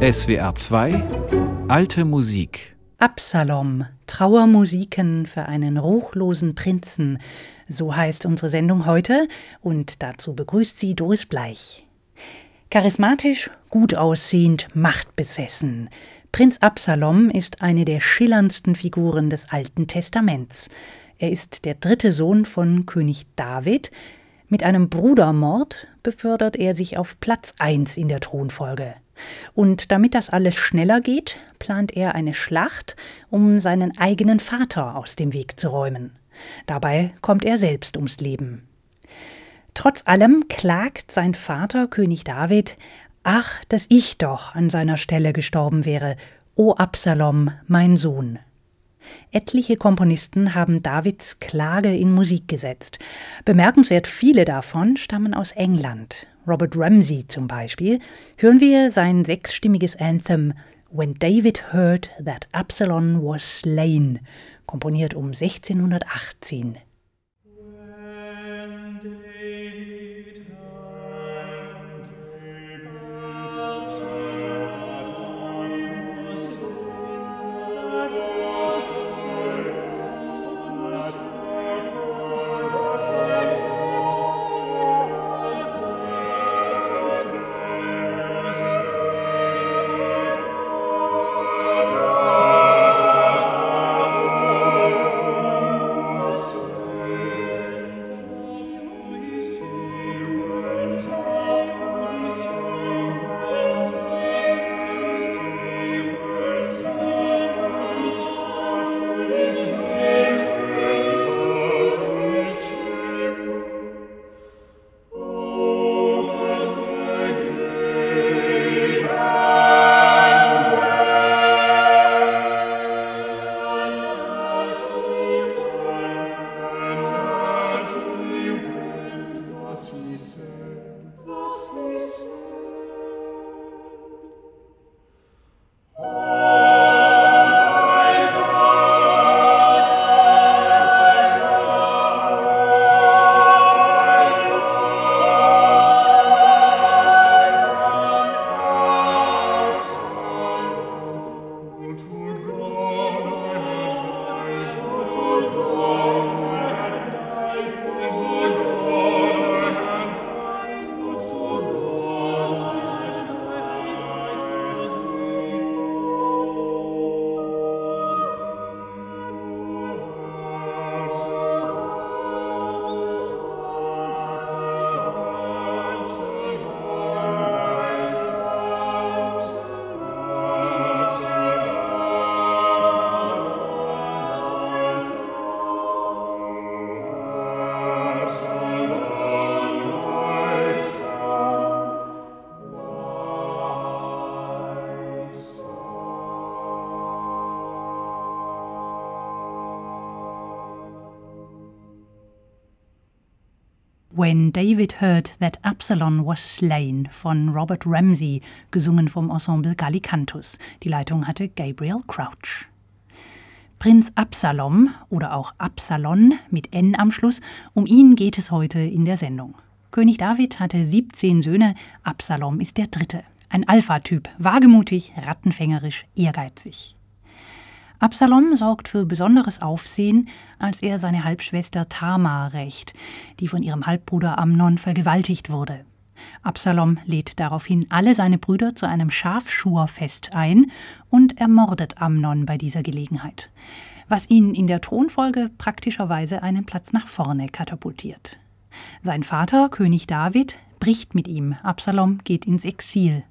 SWR 2 Alte Musik Absalom, Trauermusiken für einen ruchlosen Prinzen, so heißt unsere Sendung heute und dazu begrüßt sie Doris Bleich. Charismatisch, gut aussehend, machtbesessen. Prinz Absalom ist eine der schillerndsten Figuren des Alten Testaments. Er ist der dritte Sohn von König David. Mit einem Brudermord befördert er sich auf Platz 1 in der Thronfolge. Und damit das alles schneller geht, plant er eine Schlacht, um seinen eigenen Vater aus dem Weg zu räumen. Dabei kommt er selbst ums Leben. Trotz allem klagt sein Vater König David Ach, dass ich doch an seiner Stelle gestorben wäre, o Absalom, mein Sohn. Etliche Komponisten haben Davids Klage in Musik gesetzt. Bemerkenswert viele davon stammen aus England. Robert Ramsey zum Beispiel, hören wir sein sechsstimmiges Anthem When David Heard That Absalom Was Slain, komponiert um 1618. When David Heard That Absalom Was Slain von Robert Ramsey, gesungen vom Ensemble Gallicantus. Die Leitung hatte Gabriel Crouch. Prinz Absalom oder auch Absalon mit N am Schluss, um ihn geht es heute in der Sendung. König David hatte 17 Söhne, Absalom ist der dritte. Ein Alpha-Typ, wagemutig, rattenfängerisch, ehrgeizig. Absalom sorgt für besonderes Aufsehen, als er seine Halbschwester Tamar rächt, die von ihrem Halbbruder Amnon vergewaltigt wurde. Absalom lädt daraufhin alle seine Brüder zu einem Schafschurfest ein und ermordet Amnon bei dieser Gelegenheit, was ihn in der Thronfolge praktischerweise einen Platz nach vorne katapultiert. Sein Vater, König David, bricht mit ihm, Absalom geht ins Exil.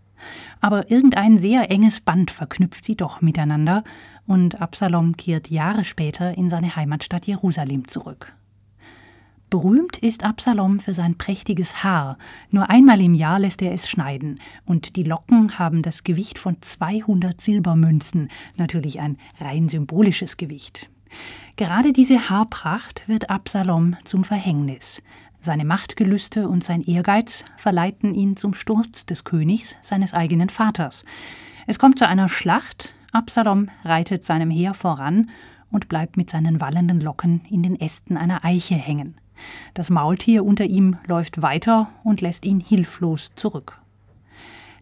Aber irgendein sehr enges Band verknüpft sie doch miteinander, und Absalom kehrt Jahre später in seine Heimatstadt Jerusalem zurück. Berühmt ist Absalom für sein prächtiges Haar. Nur einmal im Jahr lässt er es schneiden. Und die Locken haben das Gewicht von 200 Silbermünzen. Natürlich ein rein symbolisches Gewicht. Gerade diese Haarpracht wird Absalom zum Verhängnis. Seine Machtgelüste und sein Ehrgeiz verleiten ihn zum Sturz des Königs, seines eigenen Vaters. Es kommt zu einer Schlacht, Absalom reitet seinem Heer voran und bleibt mit seinen wallenden Locken in den Ästen einer Eiche hängen. Das Maultier unter ihm läuft weiter und lässt ihn hilflos zurück.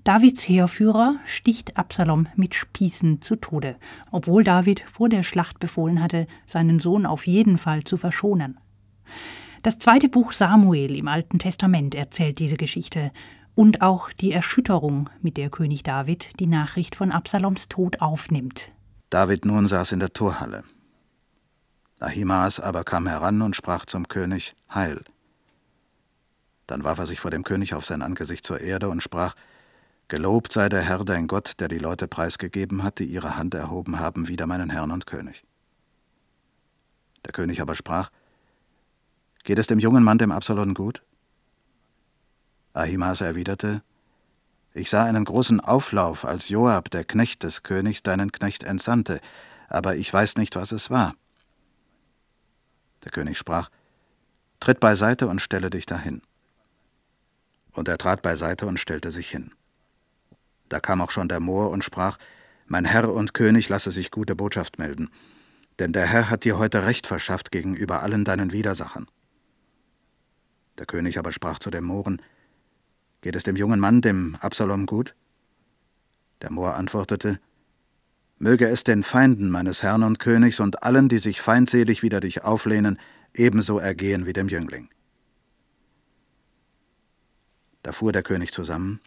Davids Heerführer sticht Absalom mit Spießen zu Tode, obwohl David vor der Schlacht befohlen hatte, seinen Sohn auf jeden Fall zu verschonen. Das zweite Buch Samuel im Alten Testament erzählt diese Geschichte und auch die Erschütterung, mit der König David die Nachricht von Absaloms Tod aufnimmt. David nun saß in der Torhalle. Ahimaas aber kam heran und sprach zum König: Heil. Dann warf er sich vor dem König auf sein Angesicht zur Erde und sprach: Gelobt sei der Herr dein Gott, der die Leute preisgegeben hat, die ihre Hand erhoben haben wider meinen Herrn und König. Der König aber sprach: Geht es dem jungen Mann, dem Absalom, gut? Ahimaas erwiderte: Ich sah einen großen Auflauf, als Joab, der Knecht des Königs, deinen Knecht entsandte, aber ich weiß nicht, was es war. Der König sprach: Tritt beiseite und stelle dich dahin. Und er trat beiseite und stellte sich hin. Da kam auch schon der Moor und sprach: Mein Herr und König, lasse sich gute Botschaft melden, denn der Herr hat dir heute Recht verschafft gegenüber allen deinen Widersachern. Der König aber sprach zu dem Mohren, Geht es dem jungen Mann, dem Absalom, gut? Der Moor antwortete, Möge es den Feinden meines Herrn und Königs und allen, die sich feindselig wider dich auflehnen, ebenso ergehen wie dem Jüngling. Da fuhr der König zusammen,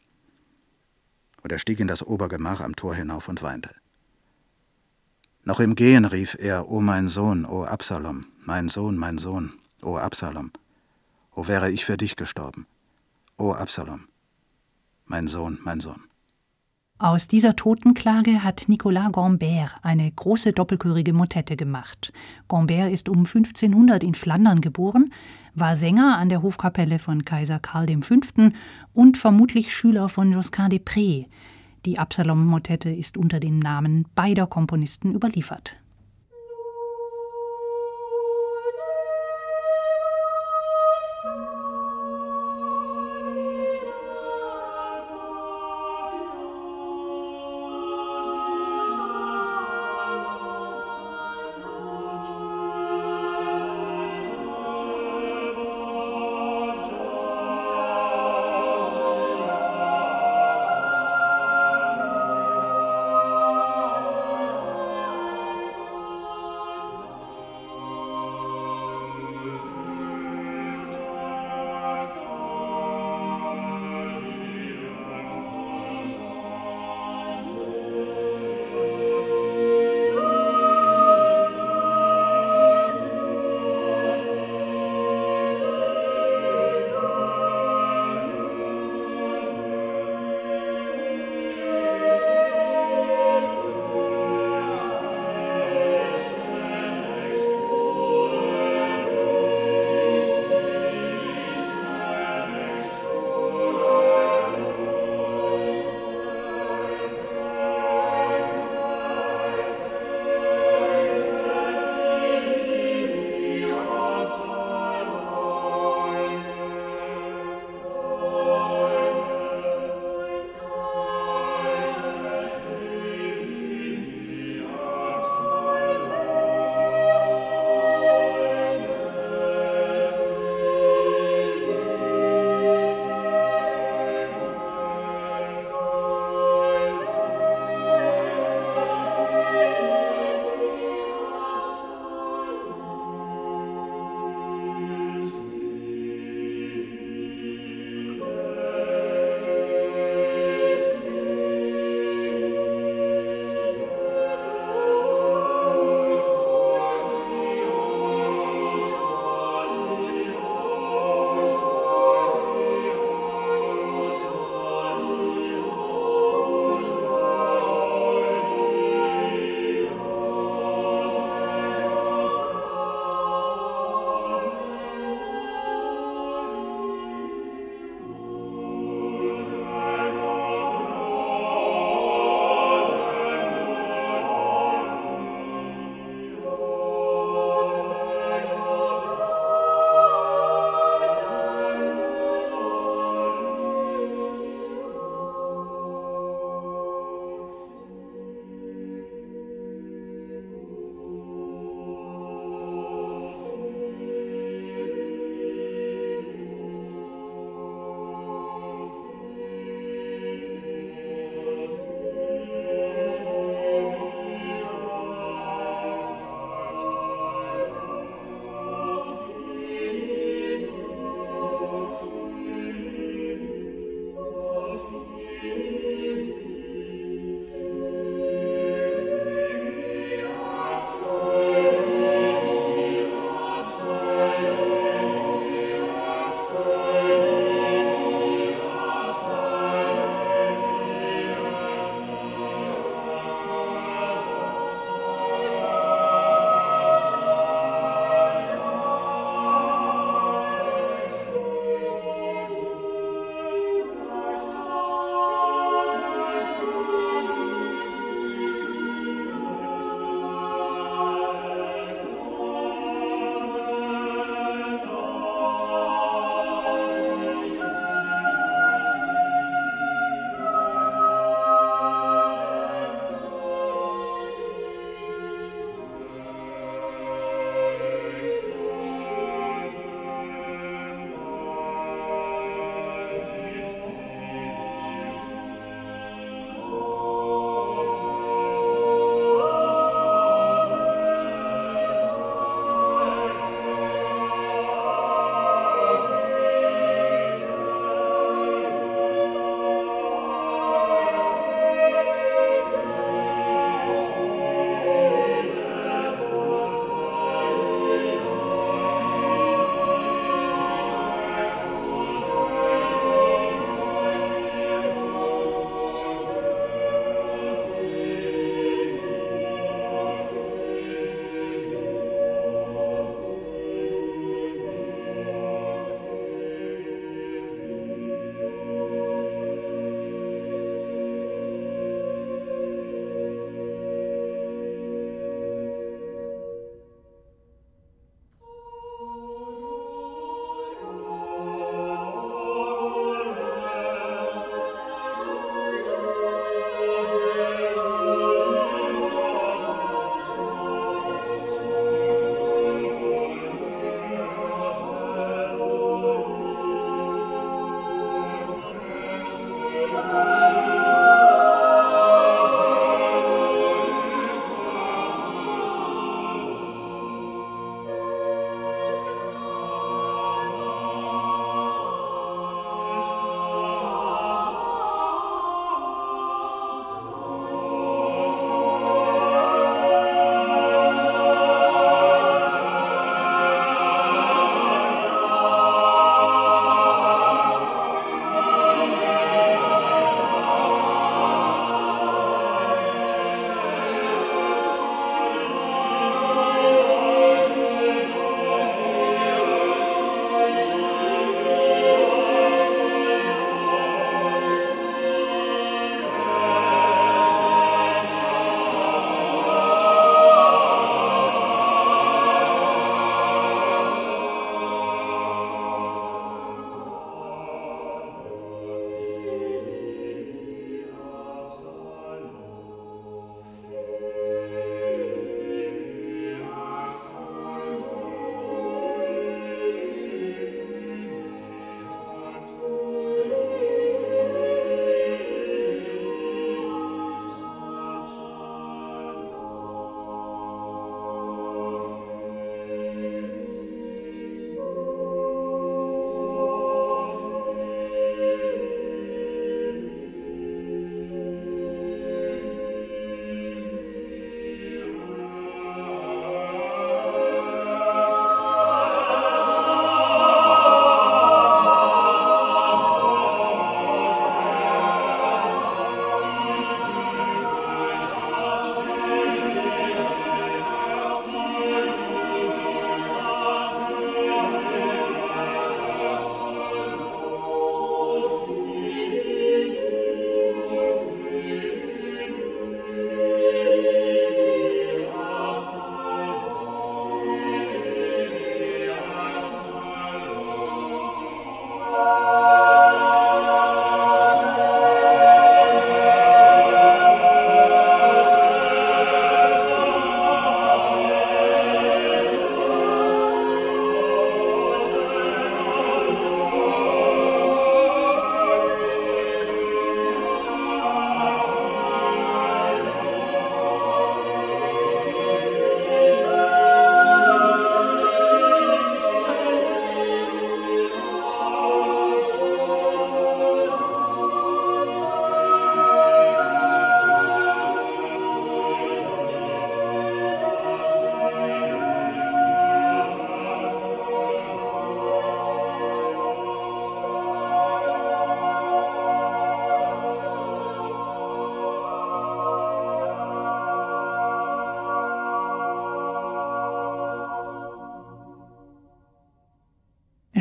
und er stieg in das Obergemach am Tor hinauf und weinte. Noch im Gehen rief er, O mein Sohn, o Absalom, mein Sohn, mein Sohn, o Absalom. O wäre ich für dich gestorben. O Absalom, mein Sohn, mein Sohn. Aus dieser Totenklage hat Nicolas Gambert eine große doppelchörige Motette gemacht. Gambert ist um 1500 in Flandern geboren, war Sänger an der Hofkapelle von Kaiser Karl V. und vermutlich Schüler von Josquin des Prés. Die Absalom-Motette ist unter dem Namen beider Komponisten überliefert.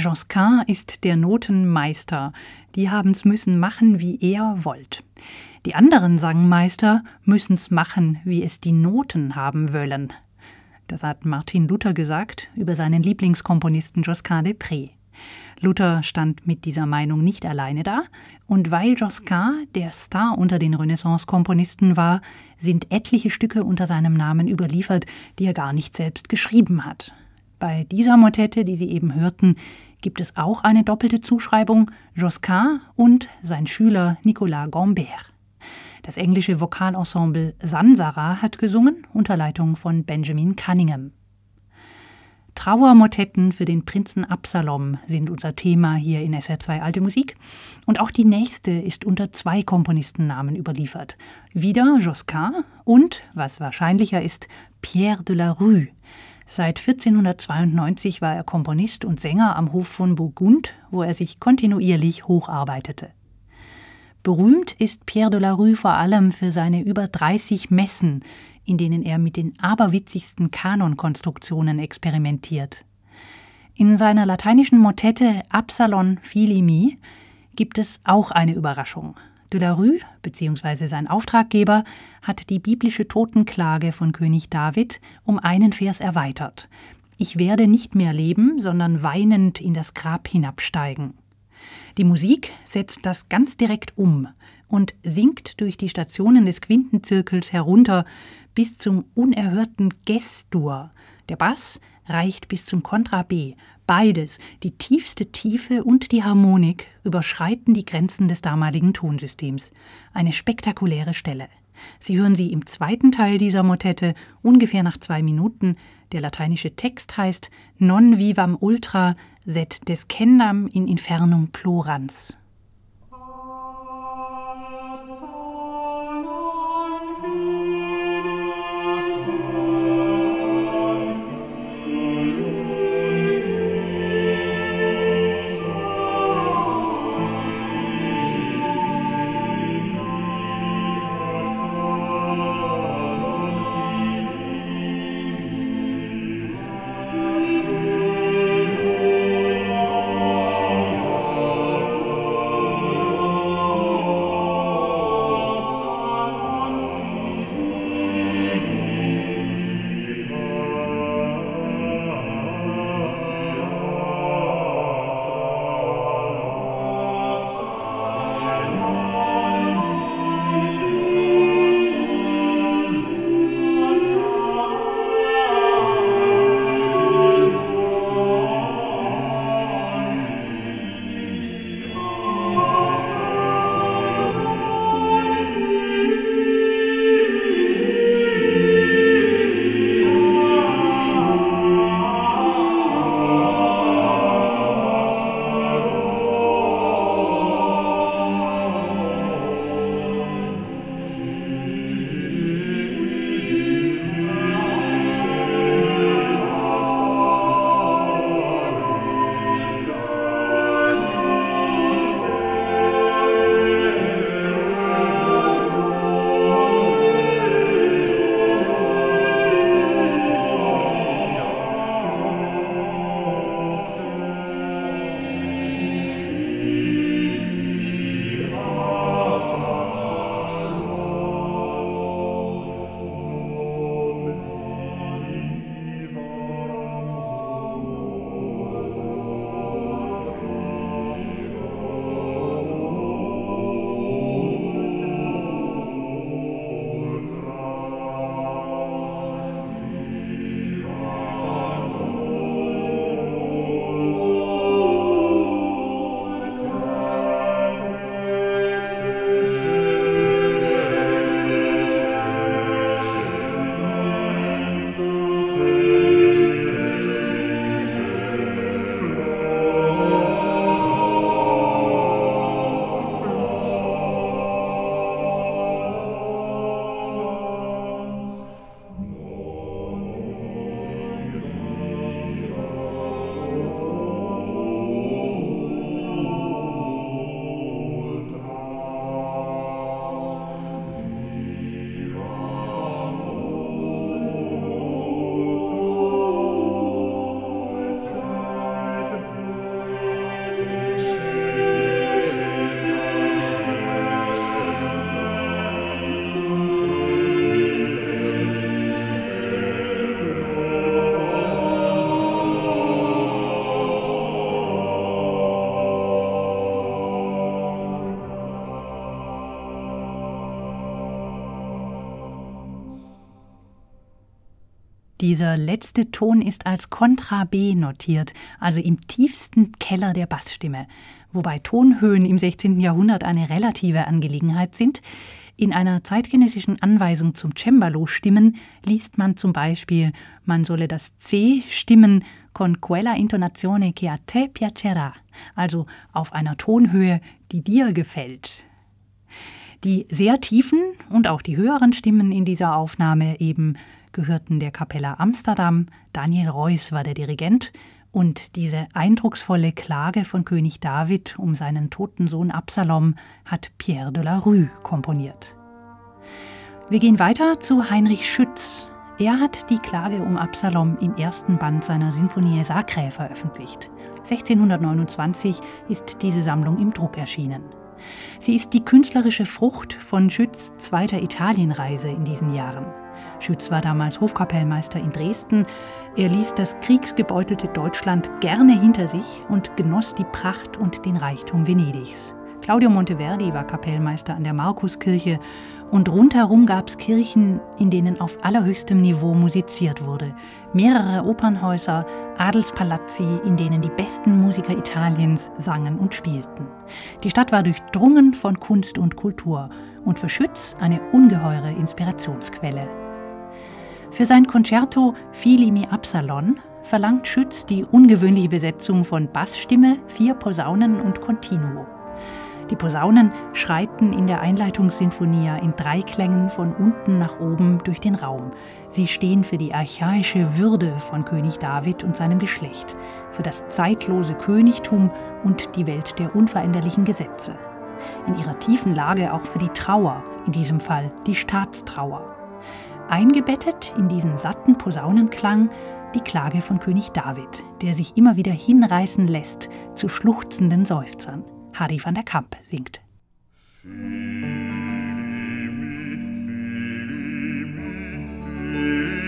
Josquin ist der Notenmeister. Die haben's müssen machen, wie er wollt. Die anderen Sangmeister müssen's machen, wie es die Noten haben wollen. Das hat Martin Luther gesagt über seinen Lieblingskomponisten Josquin des Prés. Luther stand mit dieser Meinung nicht alleine da, und weil Josquin der Star unter den Renaissance-Komponisten war, sind etliche Stücke unter seinem Namen überliefert, die er gar nicht selbst geschrieben hat. Bei dieser Motette, die Sie eben hörten, gibt es auch eine doppelte Zuschreibung Josquin und sein Schüler Nicolas Gambert. Das englische Vokalensemble Sansara hat gesungen unter Leitung von Benjamin Cunningham. Trauermotetten für den Prinzen Absalom sind unser Thema hier in SR2 Alte Musik. Und auch die nächste ist unter zwei Komponistennamen überliefert. Wieder Josquin und, was wahrscheinlicher ist, Pierre de la Rue. Seit 1492 war er Komponist und Sänger am Hof von Burgund, wo er sich kontinuierlich hocharbeitete. Berühmt ist Pierre de la Rue vor allem für seine über 30 Messen, in denen er mit den aberwitzigsten Kanonkonstruktionen experimentiert. In seiner lateinischen Motette Absalon Fili gibt es auch eine Überraschung. De la Rue bzw. sein Auftraggeber hat die biblische Totenklage von König David um einen Vers erweitert. Ich werde nicht mehr leben, sondern weinend in das Grab hinabsteigen. Die Musik setzt das ganz direkt um und sinkt durch die Stationen des Quintenzirkels herunter bis zum unerhörten Gestur. Der Bass reicht bis zum Kontra B. Beides, die tiefste Tiefe und die Harmonik, überschreiten die Grenzen des damaligen Tonsystems. Eine spektakuläre Stelle. Sie hören sie im zweiten Teil dieser Motette, ungefähr nach zwei Minuten. Der lateinische Text heißt Non vivam ultra, sed descendam in infernum plorans. Dieser letzte Ton ist als Kontra B notiert, also im tiefsten Keller der Bassstimme, wobei Tonhöhen im 16. Jahrhundert eine relative Angelegenheit sind. In einer zeitgenössischen Anweisung zum Cembalo-Stimmen liest man zum Beispiel, man solle das C stimmen con quella intonazione che a te piacerà, also auf einer Tonhöhe, die dir gefällt. Die sehr tiefen und auch die höheren Stimmen in dieser Aufnahme eben gehörten der Kapella Amsterdam, Daniel Reuss war der Dirigent und diese eindrucksvolle Klage von König David um seinen toten Sohn Absalom hat Pierre de la Rue komponiert. Wir gehen weiter zu Heinrich Schütz. Er hat die Klage um Absalom im ersten Band seiner Sinfonie Sacrae veröffentlicht. 1629 ist diese Sammlung im Druck erschienen. Sie ist die künstlerische Frucht von Schütz' zweiter Italienreise in diesen Jahren. Schütz war damals Hofkapellmeister in Dresden. Er ließ das kriegsgebeutelte Deutschland gerne hinter sich und genoss die Pracht und den Reichtum Venedigs. Claudio Monteverdi war Kapellmeister an der Markuskirche und rundherum gab es Kirchen, in denen auf allerhöchstem Niveau musiziert wurde. Mehrere Opernhäuser, Adelspalazzi, in denen die besten Musiker Italiens sangen und spielten. Die Stadt war durchdrungen von Kunst und Kultur und für Schütz eine ungeheure Inspirationsquelle. Für sein Concerto Fili mi Absalon verlangt Schütz die ungewöhnliche Besetzung von Bassstimme, vier Posaunen und Continuo. Die Posaunen schreiten in der Einleitungssinfonia in drei Klängen von unten nach oben durch den Raum. Sie stehen für die archaische Würde von König David und seinem Geschlecht, für das zeitlose Königtum und die Welt der unveränderlichen Gesetze. In ihrer tiefen Lage auch für die Trauer, in diesem Fall die Staatstrauer. Eingebettet in diesen satten Posaunenklang die Klage von König David, der sich immer wieder hinreißen lässt zu schluchzenden Seufzern. Harry van der Kamp singt. Fili, mi, fili, mi, fili.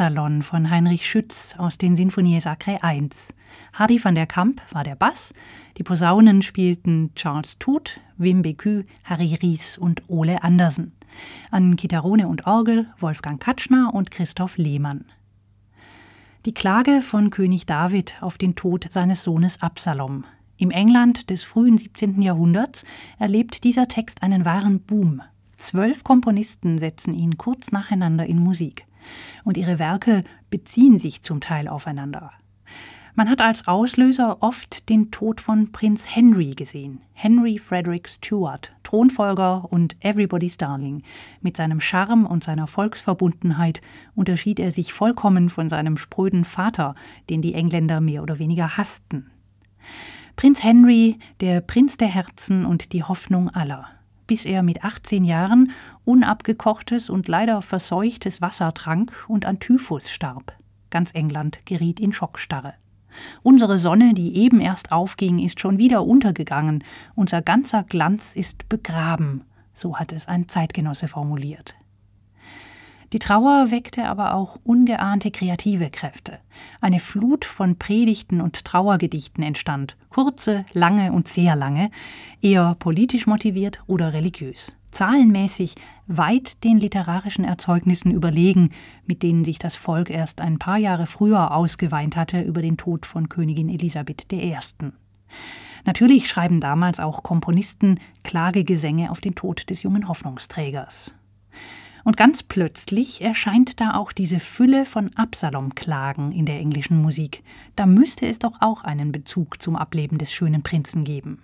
Absalon von Heinrich Schütz aus den Sinfonie Sacré I. Hardy van der Kamp war der Bass, die Posaunen spielten Charles Tut, Wim Becu, Harry Ries und Ole Andersen. An Gitarrone und Orgel Wolfgang Katschner und Christoph Lehmann. Die Klage von König David auf den Tod seines Sohnes Absalom. Im England des frühen 17. Jahrhunderts erlebt dieser Text einen wahren Boom. Zwölf Komponisten setzen ihn kurz nacheinander in Musik. Und ihre Werke beziehen sich zum Teil aufeinander. Man hat als Auslöser oft den Tod von Prinz Henry gesehen. Henry Frederick Stuart, Thronfolger und Everybody's Darling. Mit seinem Charme und seiner Volksverbundenheit unterschied er sich vollkommen von seinem spröden Vater, den die Engländer mehr oder weniger hassten. Prinz Henry, der Prinz der Herzen und die Hoffnung aller bis er mit 18 Jahren unabgekochtes und leider verseuchtes Wasser trank und an Typhus starb. Ganz England geriet in Schockstarre. Unsere Sonne, die eben erst aufging, ist schon wieder untergegangen, unser ganzer Glanz ist begraben, so hat es ein Zeitgenosse formuliert. Die Trauer weckte aber auch ungeahnte kreative Kräfte. Eine Flut von Predigten und Trauergedichten entstand, kurze, lange und sehr lange, eher politisch motiviert oder religiös. Zahlenmäßig weit den literarischen Erzeugnissen überlegen, mit denen sich das Volk erst ein paar Jahre früher ausgeweint hatte über den Tod von Königin Elisabeth I. Natürlich schreiben damals auch Komponisten Klagegesänge auf den Tod des jungen Hoffnungsträgers. Und ganz plötzlich erscheint da auch diese Fülle von Absalom-Klagen in der englischen Musik. Da müsste es doch auch einen Bezug zum Ableben des schönen Prinzen geben.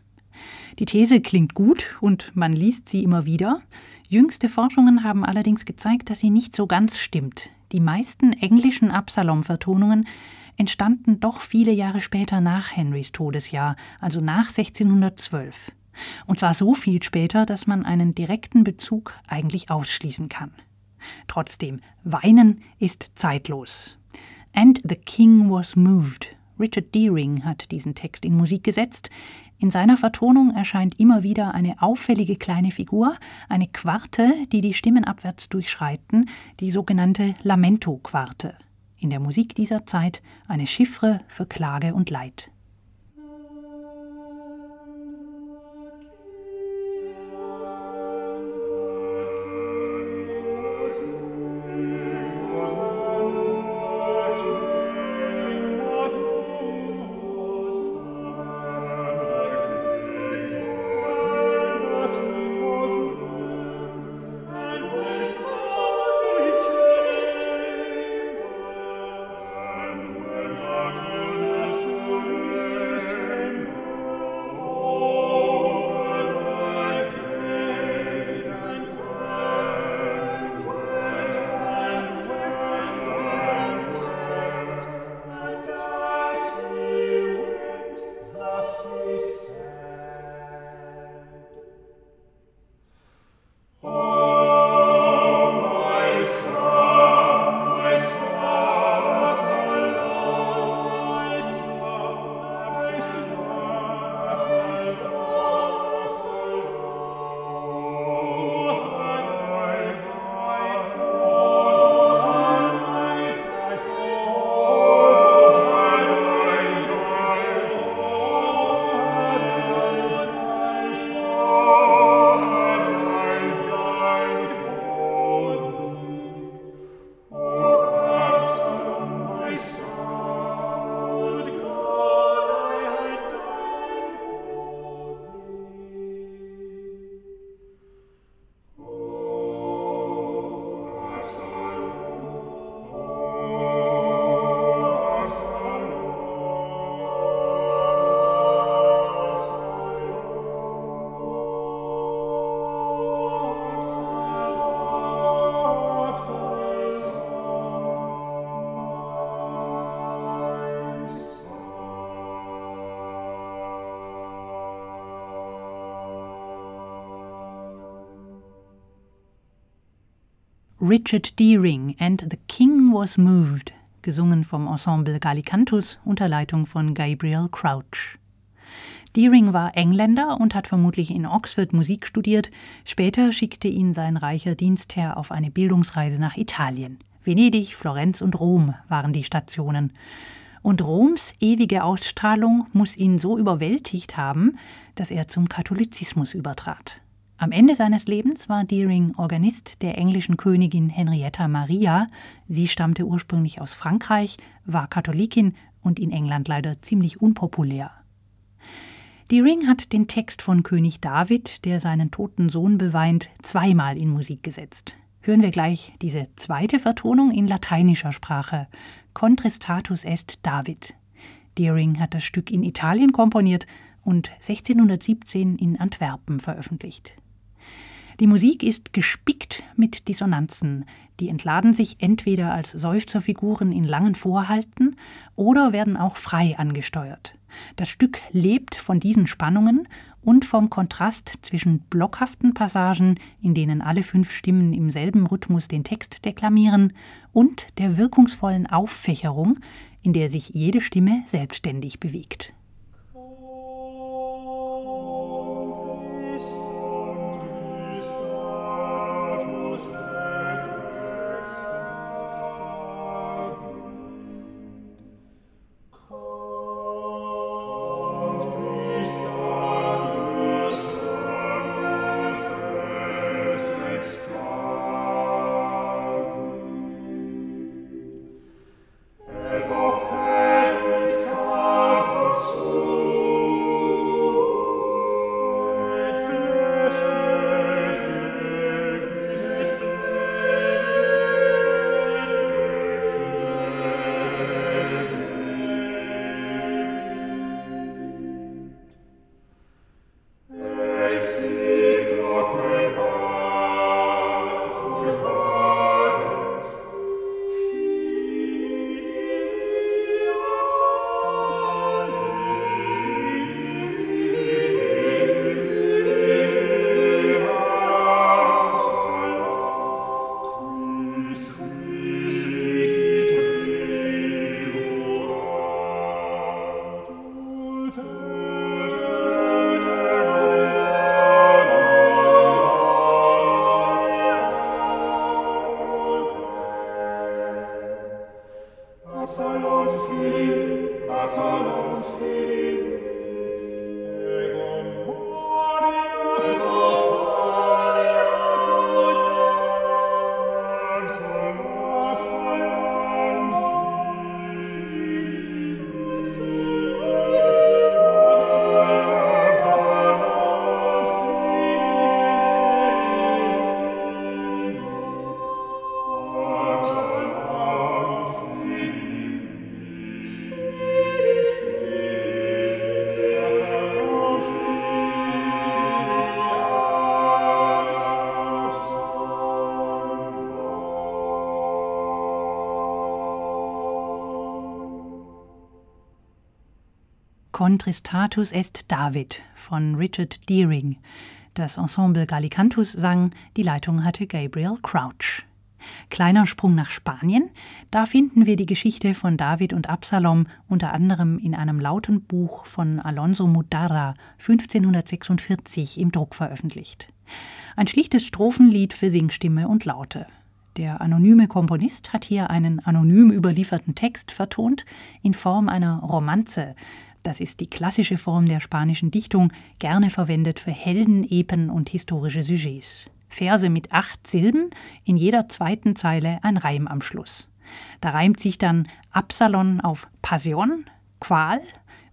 Die These klingt gut und man liest sie immer wieder. Jüngste Forschungen haben allerdings gezeigt, dass sie nicht so ganz stimmt. Die meisten englischen Absalom-Vertonungen entstanden doch viele Jahre später nach Henrys Todesjahr, also nach 1612. Und zwar so viel später, dass man einen direkten Bezug eigentlich ausschließen kann. Trotzdem, Weinen ist zeitlos. And the King was moved. Richard Deering hat diesen Text in Musik gesetzt. In seiner Vertonung erscheint immer wieder eine auffällige kleine Figur, eine Quarte, die die Stimmen abwärts durchschreiten, die sogenannte Lamento-Quarte. In der Musik dieser Zeit eine Chiffre für Klage und Leid. Richard Deering and The King Was Moved, gesungen vom Ensemble Gallicantus unter Leitung von Gabriel Crouch. Deering war Engländer und hat vermutlich in Oxford Musik studiert. Später schickte ihn sein reicher Dienstherr auf eine Bildungsreise nach Italien. Venedig, Florenz und Rom waren die Stationen. Und Roms ewige Ausstrahlung muss ihn so überwältigt haben, dass er zum Katholizismus übertrat. Am Ende seines Lebens war Deering Organist der englischen Königin Henrietta Maria. Sie stammte ursprünglich aus Frankreich, war Katholikin und in England leider ziemlich unpopulär. Deering hat den Text von König David, der seinen toten Sohn beweint, zweimal in Musik gesetzt. Hören wir gleich diese zweite Vertonung in lateinischer Sprache. Contristatus est David. Deering hat das Stück in Italien komponiert und 1617 in Antwerpen veröffentlicht. Die Musik ist gespickt mit Dissonanzen, die entladen sich entweder als Seufzerfiguren in langen Vorhalten oder werden auch frei angesteuert. Das Stück lebt von diesen Spannungen und vom Kontrast zwischen blockhaften Passagen, in denen alle fünf Stimmen im selben Rhythmus den Text deklamieren, und der wirkungsvollen Auffächerung, in der sich jede Stimme selbstständig bewegt. Contristatus est David von Richard Deering. Das Ensemble Gallicantus sang, die Leitung hatte Gabriel Crouch. Kleiner Sprung nach Spanien. Da finden wir die Geschichte von David und Absalom unter anderem in einem lauten Buch von Alonso Mudarra 1546 im Druck veröffentlicht. Ein schlichtes Strophenlied für Singstimme und Laute. Der anonyme Komponist hat hier einen anonym überlieferten Text vertont in Form einer Romanze, das ist die klassische Form der spanischen Dichtung, gerne verwendet für Helden, Epen und historische Sujets. Verse mit acht Silben, in jeder zweiten Zeile ein Reim am Schluss. Da reimt sich dann Absalon auf Passion, Qual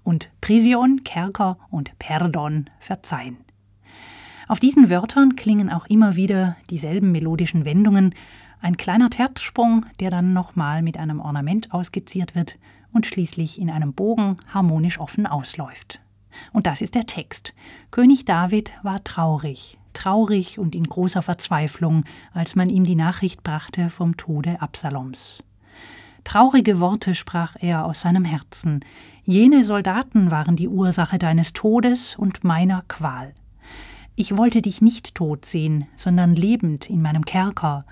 und Prision, Kerker und Perdon, Verzeihen. Auf diesen Wörtern klingen auch immer wieder dieselben melodischen Wendungen, ein kleiner Terzsprung, der dann nochmal mit einem Ornament ausgeziert wird und schließlich in einem Bogen harmonisch offen ausläuft. Und das ist der Text. König David war traurig, traurig und in großer Verzweiflung, als man ihm die Nachricht brachte vom Tode Absaloms. Traurige Worte sprach er aus seinem Herzen. Jene Soldaten waren die Ursache deines Todes und meiner Qual. Ich wollte dich nicht tot sehen, sondern lebend in meinem Kerker,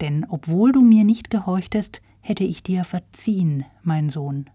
denn obwohl du mir nicht gehorchtest, hätte ich dir verziehen, mein Sohn.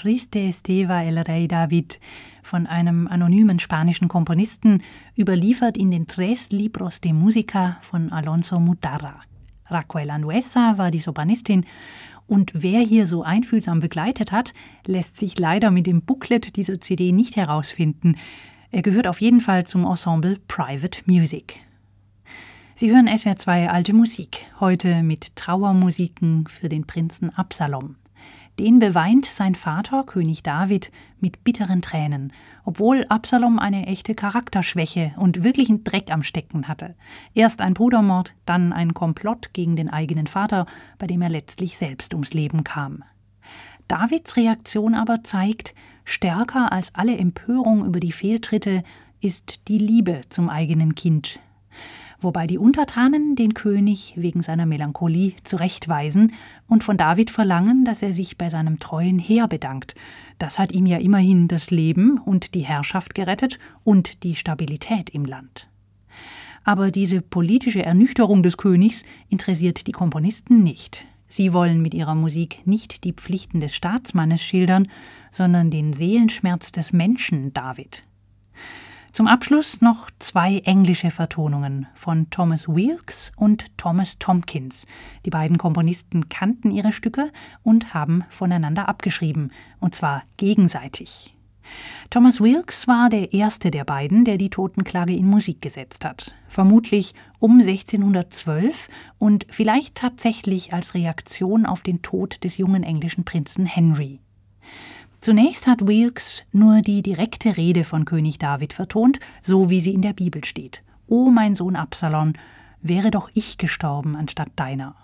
Triste esteva el Rey David von einem anonymen spanischen Komponisten, überliefert in den Tres Libros de Música von Alonso Mutarra. Raquel Anduesa war die Sopranistin und wer hier so einfühlsam begleitet hat, lässt sich leider mit dem Booklet dieser CD nicht herausfinden. Er gehört auf jeden Fall zum Ensemble Private Music. Sie hören SWR 2 Alte Musik, heute mit Trauermusiken für den Prinzen Absalom. Den beweint sein Vater, König David, mit bitteren Tränen, obwohl Absalom eine echte Charakterschwäche und wirklichen Dreck am Stecken hatte. Erst ein Brudermord, dann ein Komplott gegen den eigenen Vater, bei dem er letztlich selbst ums Leben kam. Davids Reaktion aber zeigt, stärker als alle Empörung über die Fehltritte ist die Liebe zum eigenen Kind, wobei die Untertanen den König wegen seiner Melancholie zurechtweisen und von David verlangen, dass er sich bei seinem treuen Heer bedankt. Das hat ihm ja immerhin das Leben und die Herrschaft gerettet und die Stabilität im Land. Aber diese politische Ernüchterung des Königs interessiert die Komponisten nicht. Sie wollen mit ihrer Musik nicht die Pflichten des Staatsmannes schildern, sondern den Seelenschmerz des Menschen David. Zum Abschluss noch zwei englische Vertonungen von Thomas Weelkes und Thomas Tompkins. Die beiden Komponisten kannten ihre Stücke und haben voneinander abgeschrieben, und zwar gegenseitig. Thomas Wilkes war der erste der beiden, der die Totenklage in Musik gesetzt hat. Vermutlich um 1612 und vielleicht tatsächlich als Reaktion auf den Tod des jungen englischen Prinzen Henry. Zunächst hat Wilkes nur die direkte Rede von König David vertont, so wie sie in der Bibel steht. O mein Sohn Absalom, wäre doch ich gestorben anstatt deiner.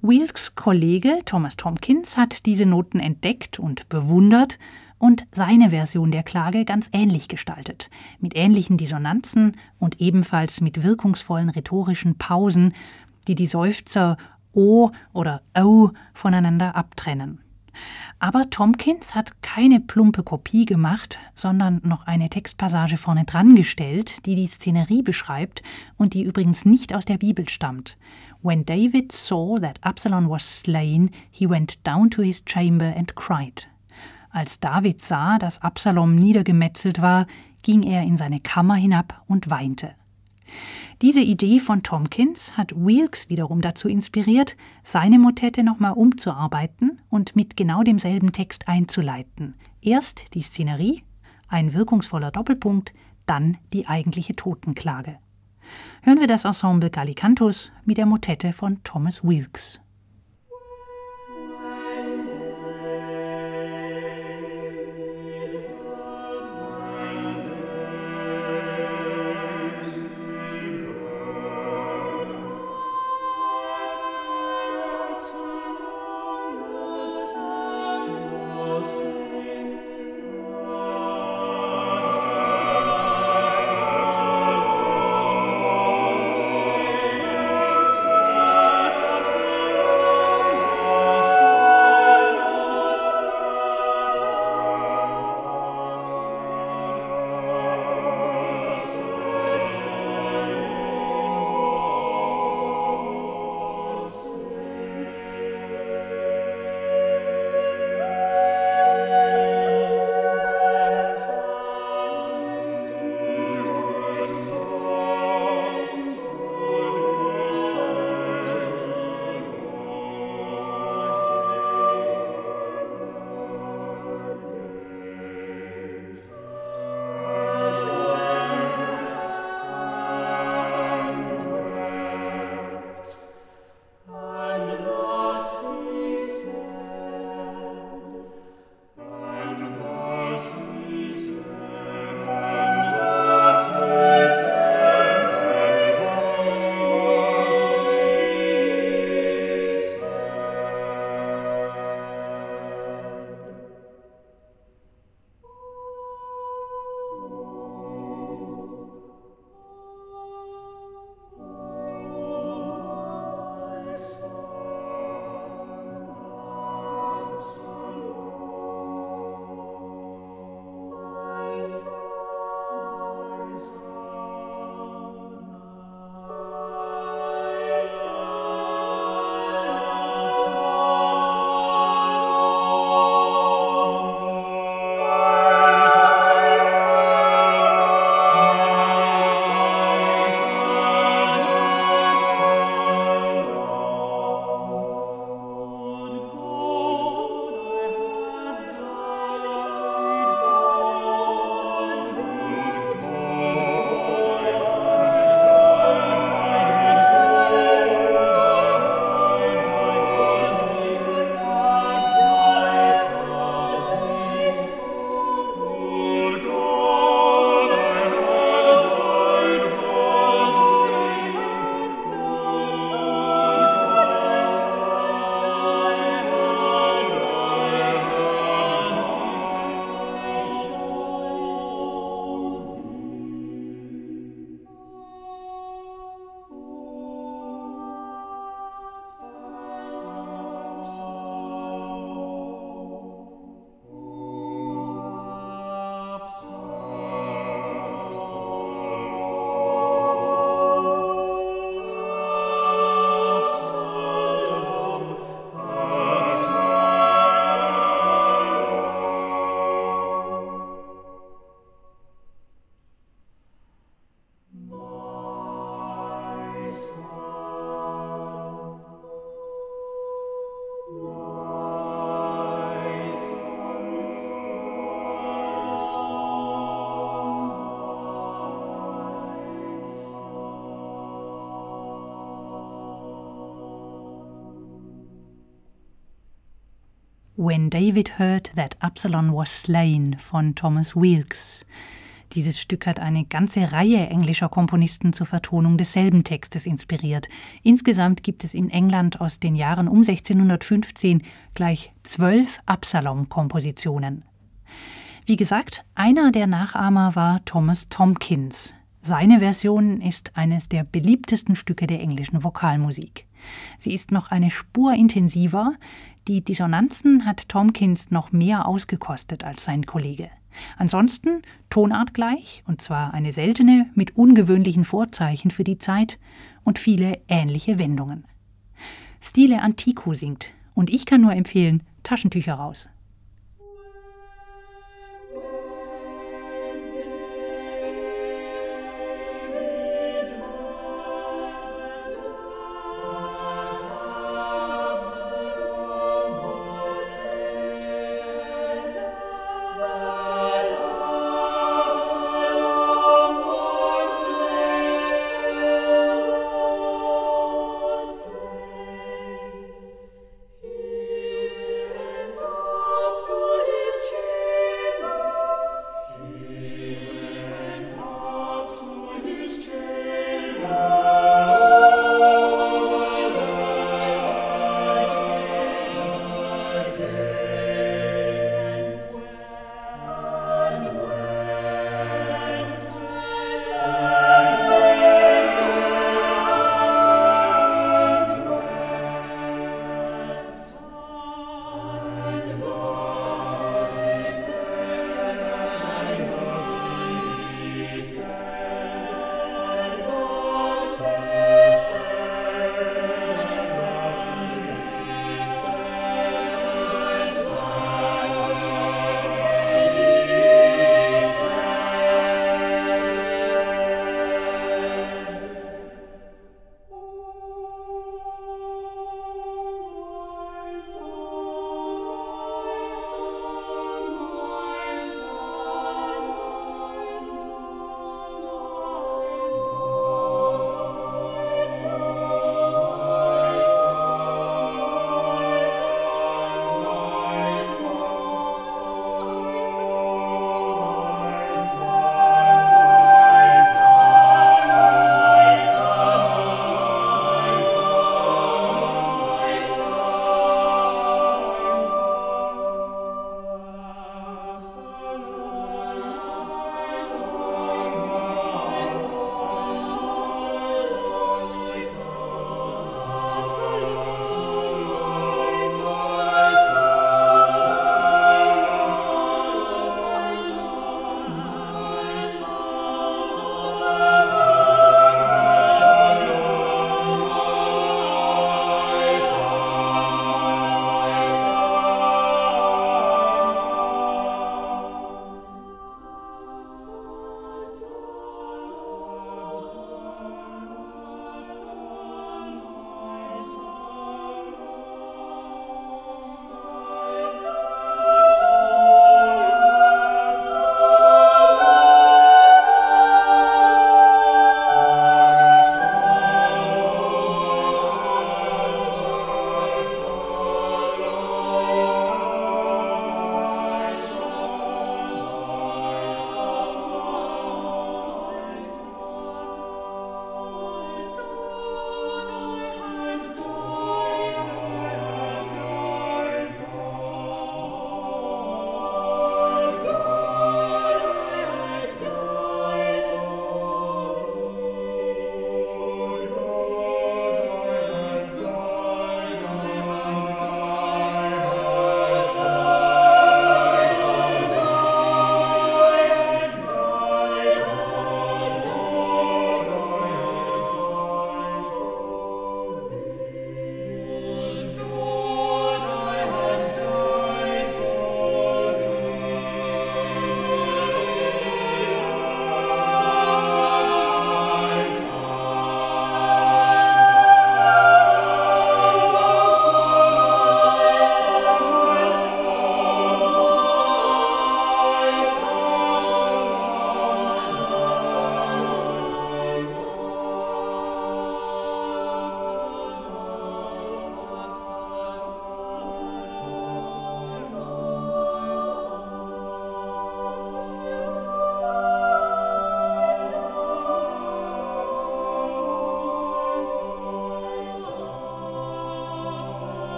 Wilkes Kollege Thomas Tompkins hat diese Noten entdeckt und bewundert und seine Version der Klage ganz ähnlich gestaltet, mit ähnlichen Dissonanzen und ebenfalls mit wirkungsvollen rhetorischen Pausen, die die Seufzer O oder O voneinander abtrennen. Aber Tompkins hat keine plumpe Kopie gemacht, sondern noch eine Textpassage vorne dran gestellt, die die Szenerie beschreibt und die übrigens nicht aus der Bibel stammt. When David saw that Absalom was slain, he went down to his chamber and cried. Als David sah, dass Absalom niedergemetzelt war, ging er in seine Kammer hinab und weinte. Diese Idee von Tompkins hat Wilkes wiederum dazu inspiriert, seine Motette nochmal umzuarbeiten und mit genau demselben Text einzuleiten. Erst die Szenerie, ein wirkungsvoller Doppelpunkt, dann die eigentliche Totenklage. Hören wir das Ensemble Gallicantus mit der Motette von Thomas Wilkes. When David Heard That Absalom Was Slain von Thomas Weelkes. Dieses Stück hat eine ganze Reihe englischer Komponisten zur Vertonung desselben Textes inspiriert. Insgesamt gibt es in England aus den Jahren um 1615 gleich zwölf Absalom-Kompositionen. Wie gesagt, einer der Nachahmer war Thomas Tompkins. Seine Version ist eines der beliebtesten Stücke der englischen Vokalmusik. Sie ist noch eine Spur intensiver, die Dissonanzen hat Tompkins noch mehr ausgekostet als sein Kollege. Ansonsten Tonart gleich, und zwar eine seltene mit ungewöhnlichen Vorzeichen für die Zeit und viele ähnliche Wendungen. Stile Antico singt, und ich kann nur empfehlen, Taschentücher raus.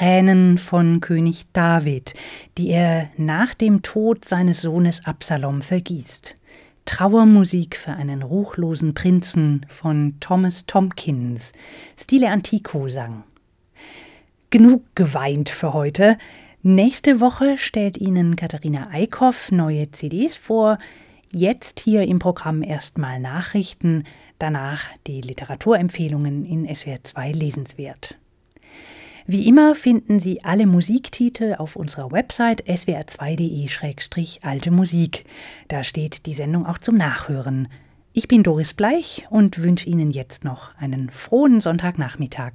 Tränen von König David, die er nach dem Tod seines Sohnes Absalom vergießt. Trauermusik für einen ruchlosen Prinzen von Thomas Tompkins, Stile Antico sang. Genug geweint für heute. Nächste Woche stellt Ihnen Katharina Eickhoff neue CDs vor. Jetzt hier im Programm erstmal Nachrichten, danach die Literaturempfehlungen in SWR 2 lesenswert. Wie immer finden Sie alle Musiktitel auf unserer Website swr2.de-alte Musik. Da steht die Sendung auch zum Nachhören. Ich bin Doris Bleich und wünsche Ihnen jetzt noch einen frohen Sonntagnachmittag.